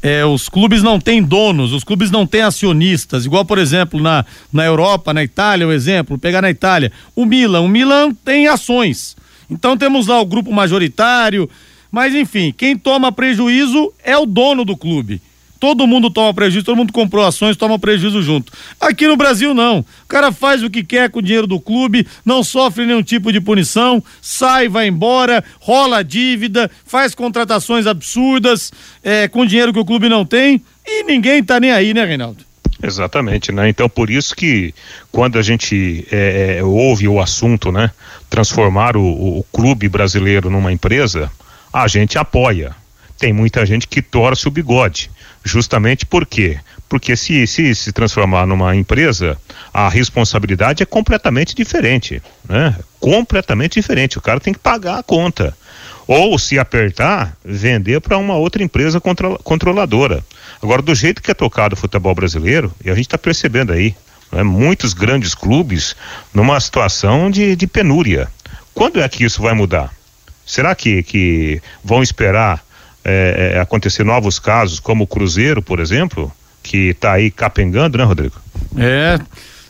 é, os clubes não têm donos, os clubes não têm acionistas, igual, por exemplo, na, na Europa, na Itália, o exemplo, pegar na Itália, o Milan, o Milan tem ações. Então temos lá o grupo majoritário, mas enfim, quem toma prejuízo é o dono do clube. Todo mundo toma prejuízo, todo mundo comprou ações, toma prejuízo junto. Aqui no Brasil não. O cara faz o que quer com o dinheiro do clube, não sofre nenhum tipo de punição, sai, vai embora, rola dívida, faz contratações absurdas é, com dinheiro que o clube não tem e ninguém tá nem aí, né, Reinaldo? Exatamente, né? Então por isso que quando a gente é, é, ouve o assunto, né, transformar o, o, clube brasileiro numa empresa, a gente apoia. Tem muita gente que torce o bigode, justamente por quê? Porque se, se se transformar numa empresa, a responsabilidade é completamente diferente, né? Completamente diferente. O cara tem que pagar a conta ou se apertar, vender para uma outra empresa controladora. Agora, do jeito que é tocado o futebol brasileiro, e a gente está percebendo aí, né, muitos grandes clubes numa situação de, de penúria. Quando é que isso vai mudar? Será que, que vão esperar é, é acontecer novos casos, como o Cruzeiro, por exemplo, que está aí capengando, né, Rodrigo? É.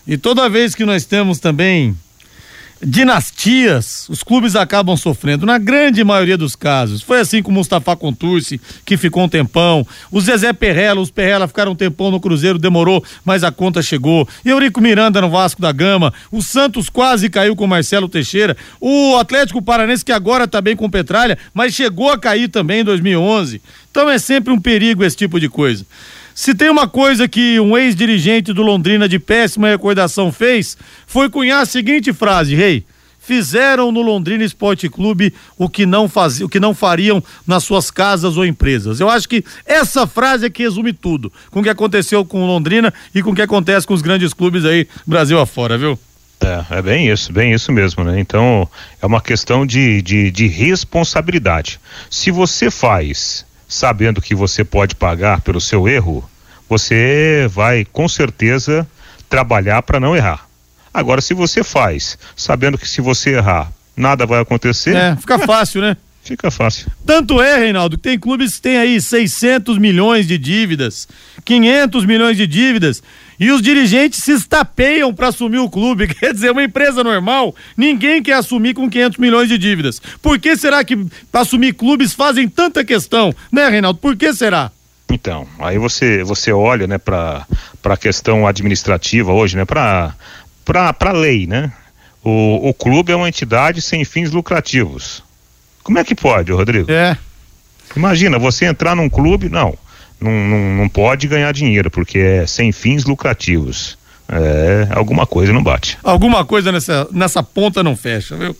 E toda vez que nós temos também dinastias, os clubes acabam sofrendo, na grande maioria dos casos. Foi assim com o Mustafa Contursi, que ficou um tempão. O Zezé Perrella, os Perrella ficaram um tempão no Cruzeiro, demorou, mas a conta chegou. Eurico Miranda no Vasco da Gama. O Santos quase caiu com o Marcelo Teixeira. O Atlético Paranense, que agora tá bem com Petralha, mas chegou a cair também em 2011. Então é sempre um perigo esse tipo de coisa. Se tem uma coisa que um ex-dirigente do Londrina de péssima recordação fez, foi cunhar a seguinte frase, rei. Fizeram no Londrina Esporte Clube o que não faziam, o que não fariam nas suas casas ou empresas. Eu acho que essa frase é que resume tudo, com o que aconteceu com o Londrina e com o que acontece com os grandes clubes aí Brasil afora, viu? É, é bem isso, bem isso mesmo, né? Então, é uma questão de, de, de responsabilidade. Se você faz sabendo que você pode pagar pelo seu erro, você vai com certeza trabalhar para não errar. Agora, se você faz sabendo que se você errar, nada vai acontecer. É, fica fácil, né? Fica fácil. Tanto é, Reinaldo, que tem clubes que têm aí 600 milhões de dívidas, 500 milhões de dívidas, e os dirigentes se estapeiam para assumir o clube. Quer dizer, uma empresa normal, ninguém quer assumir com 500 milhões de dívidas. Por que será que para assumir clubes fazem tanta questão, né, Reinaldo? Por que será? Então, aí você você olha, né, para a questão administrativa hoje, né, para para para lei, né? O, o clube é uma entidade sem fins lucrativos. Como é que pode, Rodrigo? É. Imagina, você entrar num clube, não, não, não, não pode ganhar dinheiro, porque é sem fins lucrativos. É, alguma coisa não bate. Alguma coisa nessa, nessa ponta não fecha, viu?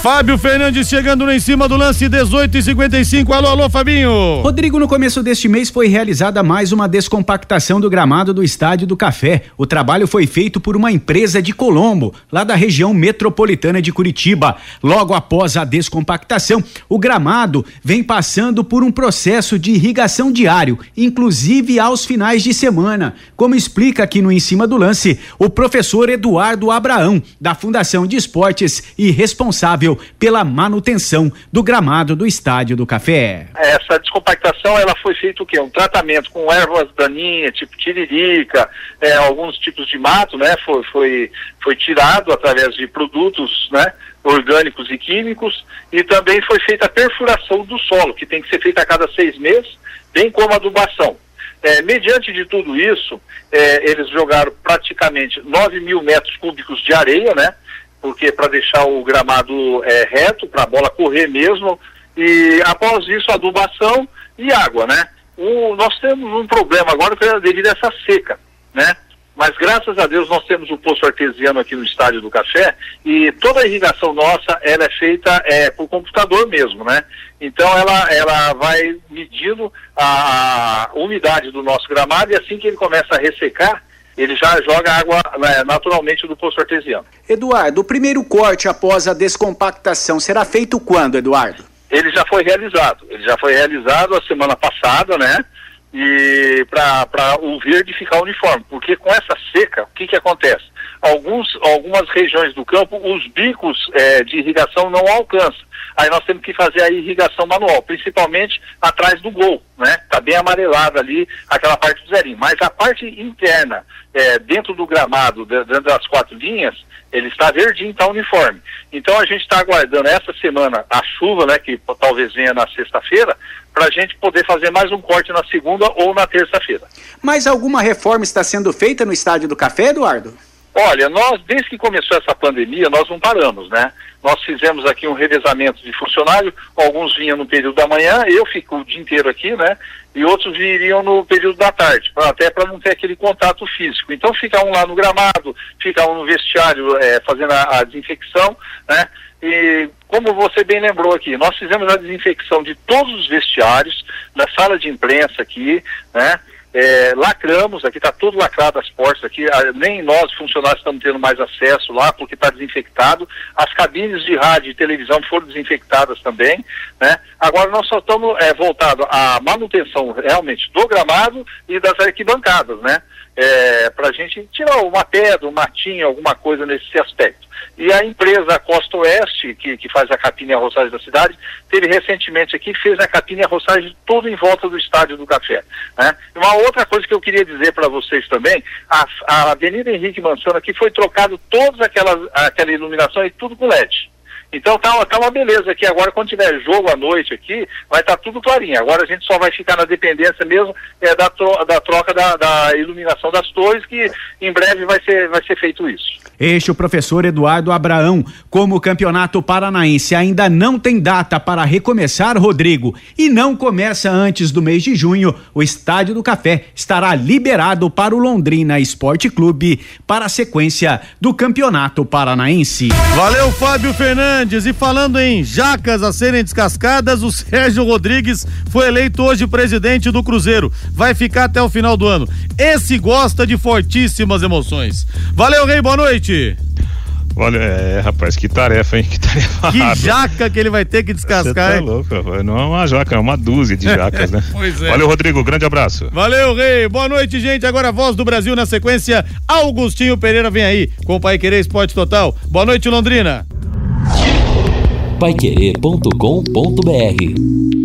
Fábio Fernandes chegando em cima do lance 18 e 55. Alô, alô, Fabinho. Rodrigo, no começo deste mês foi realizada mais uma descompactação do gramado do Estádio do Café. O trabalho foi feito por uma empresa de Colombo, lá da região metropolitana de Curitiba. Logo após a descompactação, o gramado vem passando por um processo de irrigação diário, inclusive aos finais de semana, como explica aqui no Em Cima do Lance o professor Eduardo Abraão, da Fundação de Esportes e responsável pela manutenção do gramado do Estádio do Café. Essa descompactação ela foi feita o quê? Um tratamento com ervas daninhas, tipo tiririca, é, alguns tipos de mato, né? Foi, foi, foi tirado através de produtos, né? orgânicos e químicos e também foi feita a perfuração do solo, que tem que ser feita a cada seis meses, bem como a adubação. É, mediante de tudo isso, é, eles jogaram praticamente 9 mil metros cúbicos de areia, né? Porque para deixar o gramado é, reto, para a bola correr mesmo, e após isso adubação e água, né? O, nós temos um problema agora que é devido a essa seca, né? Mas graças a Deus nós temos o poço artesiano aqui no Estádio do Café e toda a irrigação nossa ela é feita é, por computador mesmo, né? Então ela, ela vai medindo a umidade do nosso gramado e assim que ele começa a ressecar, ele já joga água né, naturalmente do poço artesiano. Eduardo, o primeiro corte após a descompactação será feito quando, Eduardo? Ele já foi realizado. Ele já foi realizado a semana passada, né? E para o verde ficar uniforme, porque com essa seca, o que, que acontece? Alguns, algumas regiões do campo, os bicos é, de irrigação não alcançam. Aí nós temos que fazer a irrigação manual, principalmente atrás do gol, né? Tá bem amarelado ali aquela parte do zerinho. Mas a parte interna, é, dentro do gramado, dentro das quatro linhas, ele está verdinho, está uniforme. Então a gente está aguardando essa semana a chuva, né, que talvez venha na sexta-feira, para a gente poder fazer mais um corte na segunda ou na terça-feira. Mas alguma reforma está sendo feita no Estádio do Café, Eduardo? Olha, nós, desde que começou essa pandemia, nós não paramos, né? Nós fizemos aqui um revezamento de funcionário, alguns vinham no período da manhã, eu fico o dia inteiro aqui, né? E outros viriam no período da tarde, pra, até para não ter aquele contato físico. Então fica um lá no gramado, fica um no vestiário é, fazendo a, a desinfecção, né? E como você bem lembrou aqui, nós fizemos a desinfecção de todos os vestiários, da sala de imprensa aqui, né? É, lacramos, aqui está tudo lacrado as portas aqui, nem nós funcionários estamos tendo mais acesso lá porque está desinfectado. As cabines de rádio e televisão foram desinfectadas também, né? Agora nós só estamos é, voltados à manutenção realmente do gramado e das arquibancadas, né? É, para a gente tirar uma pedra, um matinho, alguma coisa nesse aspecto. E a empresa Costa Oeste, que, que faz a capina e a roçagem da cidade, teve recentemente aqui, fez a capina e a roçagem tudo em volta do Estádio do Café. Né? Uma outra coisa que eu queria dizer para vocês também, a, a Avenida Henrique Mansano aqui foi trocado toda aquela iluminação e tudo com LED. Então tá, tá uma beleza aqui. Agora, quando tiver jogo à noite aqui, vai estar tá tudo clarinho. Agora a gente só vai ficar na dependência mesmo é, da, tro da troca da, da, iluminação das torres, que em breve vai ser, vai ser feito isso. Este é o professor Eduardo Abraão. Como o Campeonato Paranaense ainda não tem data para recomeçar, Rodrigo, e não começa antes do mês de junho, o Estádio do Café estará liberado para o Londrina Esporte Clube para a sequência do Campeonato Paranaense. Valeu, Fábio Fernandes. Fernandes. E falando em jacas a serem descascadas, o Sérgio Rodrigues foi eleito hoje presidente do Cruzeiro. Vai ficar até o final do ano. Esse gosta de fortíssimas emoções. Valeu, Rei, boa noite. Olha, é, rapaz, que tarefa, hein? Que tarefa. Que jaca que ele vai ter que descascar, Você tá louco, rapaz. Não é uma jaca, é uma dúzia de jacas, né? pois é. Valeu, Rodrigo, grande abraço. Valeu, Rei. Boa noite, gente. Agora a voz do Brasil na sequência. Augustinho Pereira vem aí com o Pai Querer Esporte Total. Boa noite, Londrina paiquerê.com.br